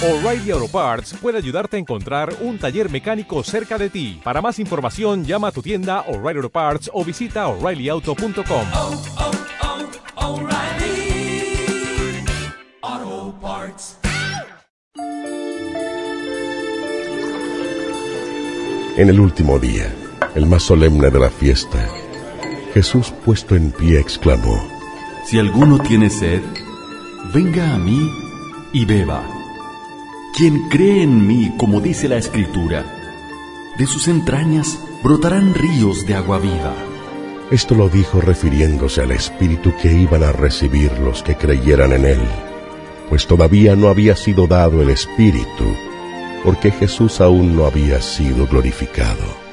O'Reilly Auto Parts puede ayudarte a encontrar un taller mecánico cerca de ti. Para más información, llama a tu tienda O'Reilly Auto Parts o visita oreillyauto.com. oh, oh, Parts. En el último día, el más solemne de la fiesta, Jesús puesto en pie exclamó, Si alguno tiene sed, venga a mí y beba. Quien cree en mí, como dice la Escritura, de sus entrañas brotarán ríos de agua viva. Esto lo dijo refiriéndose al Espíritu que iban a recibir los que creyeran en Él, pues todavía no había sido dado el Espíritu, porque Jesús aún no había sido glorificado.